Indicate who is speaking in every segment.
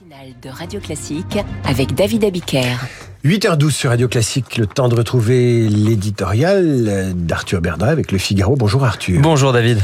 Speaker 1: matinale de Radio Classique avec David Abiker.
Speaker 2: 8h12 sur Radio Classique, le temps de retrouver l'éditorial d'Arthur Berda avec Le Figaro. Bonjour Arthur.
Speaker 3: Bonjour David.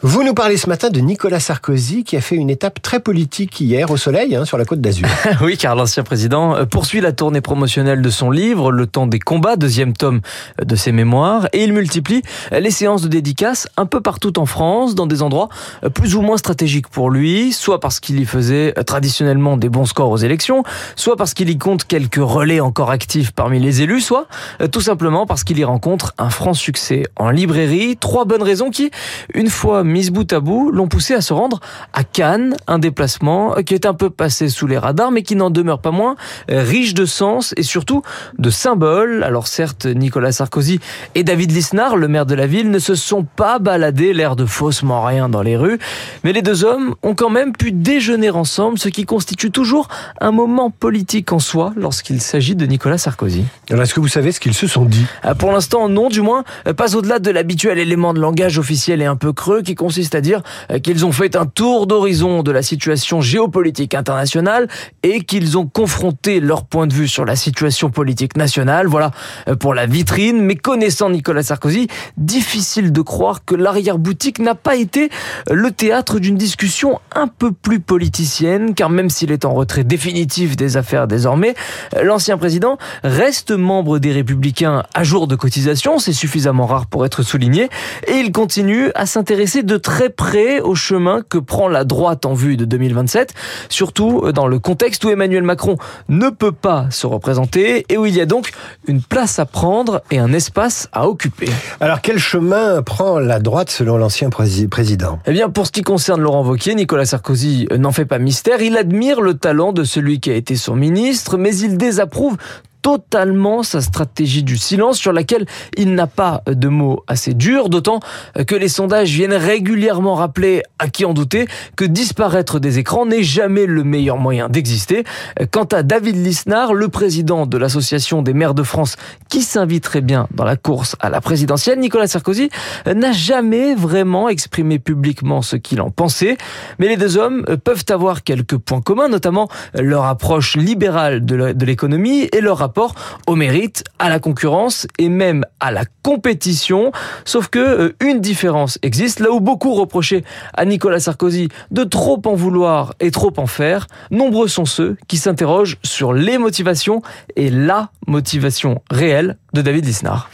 Speaker 2: Vous nous parlez ce matin de Nicolas Sarkozy qui a fait une étape très politique hier au soleil hein, sur la côte d'Azur.
Speaker 3: oui, car l'ancien président euh, poursuit la tournée promotionnelle de son livre Le temps des combats, deuxième tome de ses mémoires, et il multiplie les séances de dédicaces un peu partout en France, dans des endroits euh, plus ou moins stratégiques pour lui, soit parce qu'il y faisait euh, traditionnellement des bons scores aux élections, soit parce qu'il y compte quelques relais encore actifs parmi les élus, soit tout simplement parce qu'il y rencontre un franc succès en librairie. Trois bonnes raisons qui, une fois mises bout à bout, l'ont poussé à se rendre à Cannes, un déplacement qui est un peu passé sous les radars, mais qui n'en demeure pas moins riche de sens et surtout de symboles. Alors certes, Nicolas Sarkozy et David Lisnard, le maire de la ville, ne se sont pas baladés l'air de faussement rien dans les rues, mais les deux hommes ont quand même pu déjeuner ensemble, ce qui constitue toujours un moment politique en soi lorsqu'il s'agit de Nicolas Sarkozy.
Speaker 2: Alors est-ce que vous savez ce qu'ils se sont dit?
Speaker 3: Ah, Pour l'instant, non, du moins, pas au-delà de l'habituel élément de langage officiel et un peu creux qui consiste à dire euh, qu'ils ont fait un tour d'horizon de la situation géopolitique internationale et qu'ils ont confronté leur point de vue sur la situation politique nationale. Voilà euh, pour la vitrine. Mais connaissant Nicolas Sarkozy, difficile de croire que l'arrière-boutique n'a pas été euh, le théâtre d'une discussion un peu plus politicienne, car même s'il est en retrait définitif des affaires désormais, l'ancien président reste membre des Républicains à jour de cotisation, c'est suffisamment rare pour être souligné, et il continue à s'intéresser de très près au chemin que prend la droite en vue de 2027, surtout dans le contexte où Emmanuel Macron ne peut pas se représenter et où il y a donc une place à prendre et un espace à occuper.
Speaker 2: Alors quel chemin prend la droite selon l'ancien président?
Speaker 3: Eh bien pour ce qui concerne Laurent Wauquiez, Nicolas Sarkozy n'en fait pas mystère, il admire le talent de celui qui a été son ministre, mais il désapprouve totalement sa stratégie du silence sur laquelle il n'a pas de mots assez durs, d'autant que les sondages viennent régulièrement rappeler, à qui en douter, que disparaître des écrans n'est jamais le meilleur moyen d'exister. Quant à David Lisnard, le président de l'Association des maires de France, qui s'inviterait bien dans la course à la présidentielle, Nicolas Sarkozy n'a jamais vraiment exprimé publiquement ce qu'il en pensait, mais les deux hommes peuvent avoir quelques points communs, notamment leur approche libérale de l'économie et leur rapport au mérite, à la concurrence et même à la compétition. Sauf que euh, une différence existe. Là où beaucoup reprochaient à Nicolas Sarkozy de trop en vouloir et trop en faire, nombreux sont ceux qui s'interrogent sur les motivations et la motivation réelle de David Lisnard.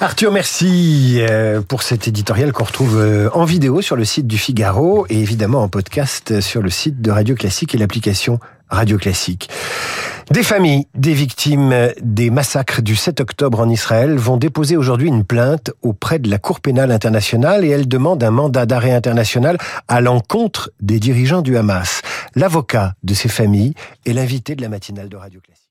Speaker 2: Arthur, merci euh, pour cet éditorial qu'on retrouve euh, en vidéo sur le site du Figaro et évidemment en podcast sur le site de Radio Classique et l'application Radio Classique. Des familles des victimes des massacres du 7 octobre en Israël vont déposer aujourd'hui une plainte auprès de la Cour pénale internationale et elles demandent un mandat d'arrêt international à l'encontre des dirigeants du Hamas. L'avocat de ces familles est l'invité de la matinale de Radio Classique.